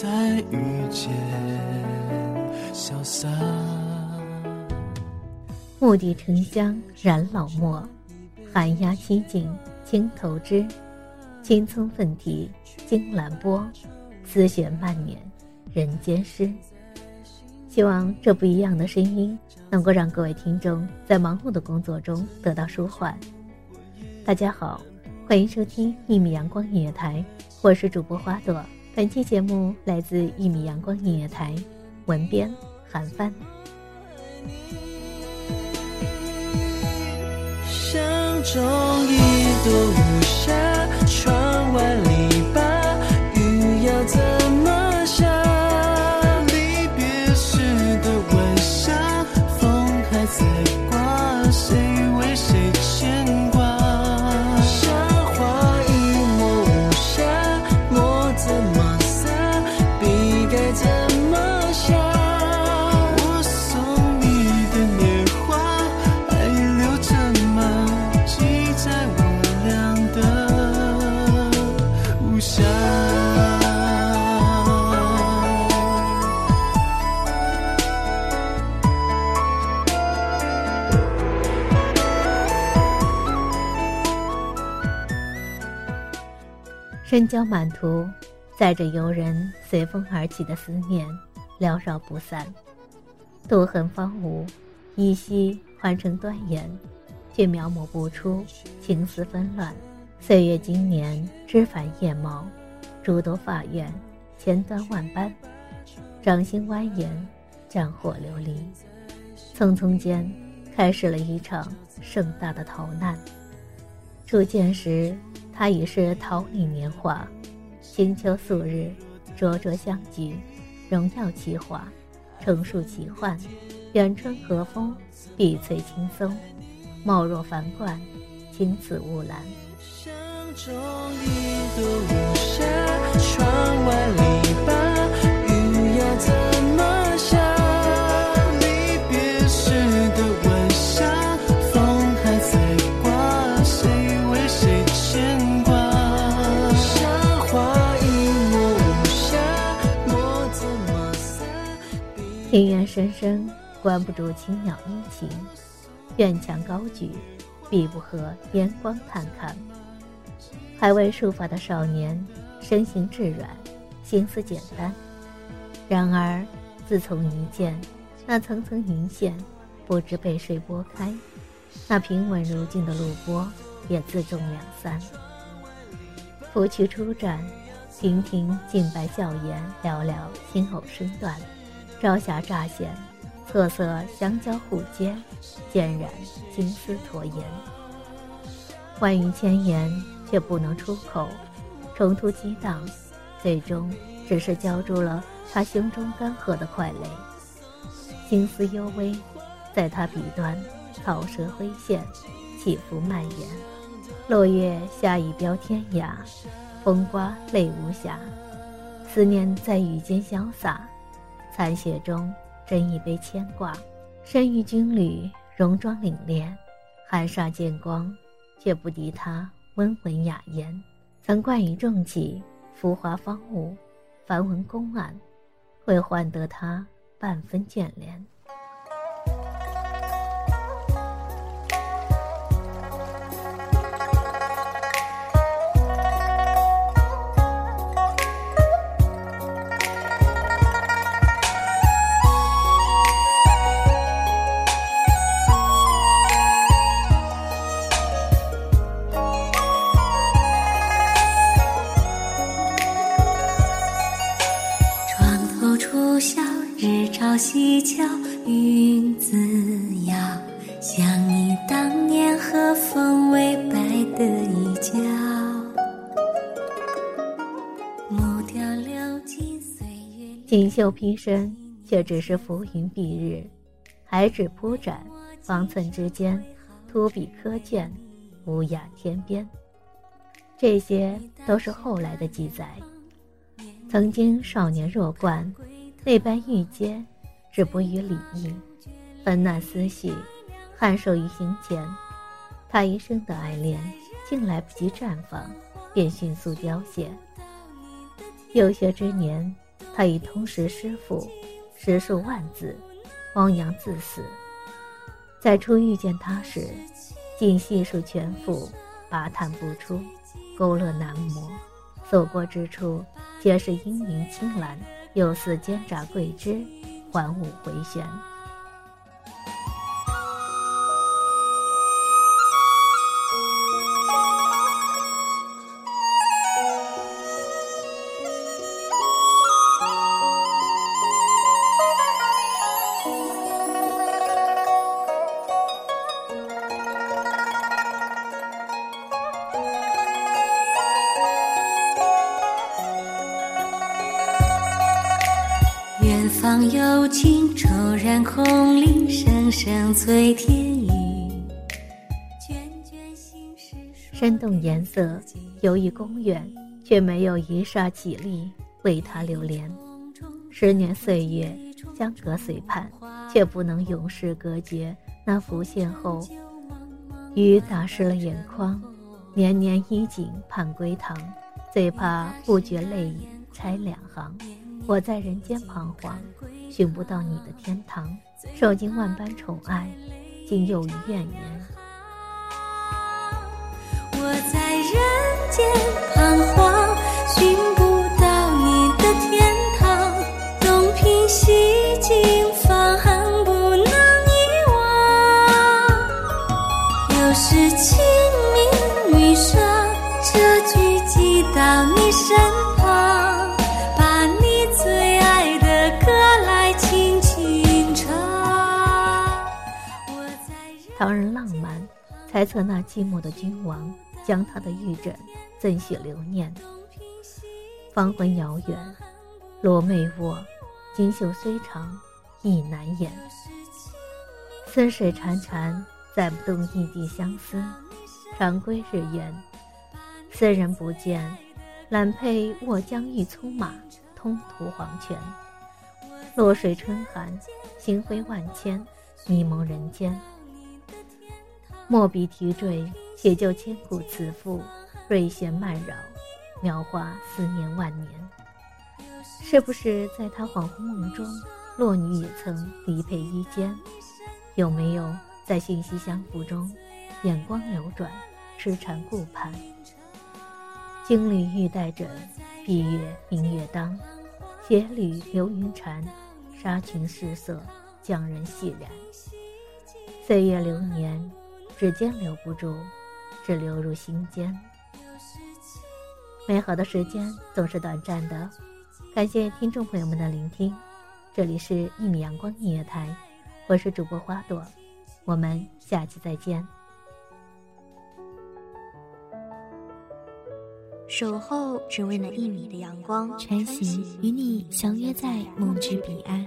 再遇见，潇洒。蓦地沉香染老墨，寒鸦栖静青头枝，青葱奋蹄惊兰波，丝雪漫捻人间诗。希望这不一样的声音能够让各位听众在忙碌的工作中得到舒缓。大家好，欢迎收听一米阳光音乐台，我是主播花朵。本期节目来自一米阳光音乐台，文编韩帆。像中一朵无暇，窗外篱笆，雨要怎春郊满途，载着游人随风而起的思念，缭绕不散。渡痕方芜，依稀换成端严，却描摹不出情丝纷乱。岁月经年，枝繁叶茂，诸多法院，千端万般，掌心蜿蜒，战火流离。匆匆间，开始了一场盛大的逃难。初见时，他已是桃李年华，清秋素日，灼灼相聚，荣耀奇华，成树奇幻，远春和风，碧翠青松，貌若凡冠，青紫雾兰。相中一朵无瑕，窗外篱笆，庭院深深，关不住青鸟殷勤；院墙高举，闭不合烟光探看。还未束发的少年，身形质软，心思简单。然而，自从一见，那层层云线不知被谁拨开，那平稳如镜的路波也自重两三。拂去初绽，亭亭净白笑颜，寥寥轻偶身段。朝霞乍现，瑟瑟相交互接，渐染金丝驼颜。万语千言却不能出口，冲突激荡，最终只是浇筑了他胸中干涸的快泪。情思幽微，在他笔端，草蛇灰线，起伏蔓延。落月下一标天涯，风刮泪无暇，思念在雨间潇洒，残雪中斟一杯牵挂。身于军旅，戎装凛冽，寒煞见光，却不敌他温文雅言。曾冠以重器，浮华芳芜，繁文公案，会换得他半分眷恋。西桥云自遥，想你当年和风微摆的衣角。木雕流金岁月，锦绣披身，却只是浮云蔽日；海纸铺展，方寸之间，秃笔刻卷，无雅天边。这些都是后来的记载。曾经少年弱冠，那般玉阶。止不于礼义，纷乱思绪，颔首于行前。他一生的爱恋，竟来不及绽放，便迅速凋谢。幼学之年，他已通识诗赋，十数万字，汪洋自死。在初遇见他时，竟细数全赋，拔叹不出，勾勒难磨。所过之处，皆是阴云青蓝，又似尖扎桂枝。环舞回旋。情骤然空灵，声声催天雨。生动颜色，游于公园，却没有一霎绮丽为他流连。十年岁月，相隔随畔，却不能永世隔绝那浮现后，雨打湿了眼眶。年年衣锦盼归堂，最怕不觉泪已拆两行。我在人间彷徨，寻不到你的天堂。受尽万般宠爱，竟又于怨言。我在人间彷徨，寻不到你的天堂。东瓶西镜，方不能遗忘。又是清明雨霜，这句寄到你身旁。唐人浪漫，猜测那寂寞的君王将他的玉枕赠许留念。芳魂遥远，罗眉卧，锦绣虽长，意难言。思水潺潺，载不动一地相思。长归日圆，斯人不见，揽佩卧江玉粗马，通途黄泉。落水春寒，星辉万千，迷蒙人间。墨笔提坠，写就千古词赋，瑞弦漫绕，描画思念万年。是不是在他恍惚梦中，洛女也曾离佩衣间？有没有在信息相符中，眼光流转，痴缠顾盼？金缕玉带枕，闭月明月当，斜缕流云缠，纱裙失色，将人戏然。岁月流年。指尖留不住，只流入心间。美好的时间总是短暂的，感谢听众朋友们的聆听。这里是《一米阳光音乐台》，我是主播花朵，我们下期再见。守候只为那一米的阳光，穿行与你相约在梦之彼岸。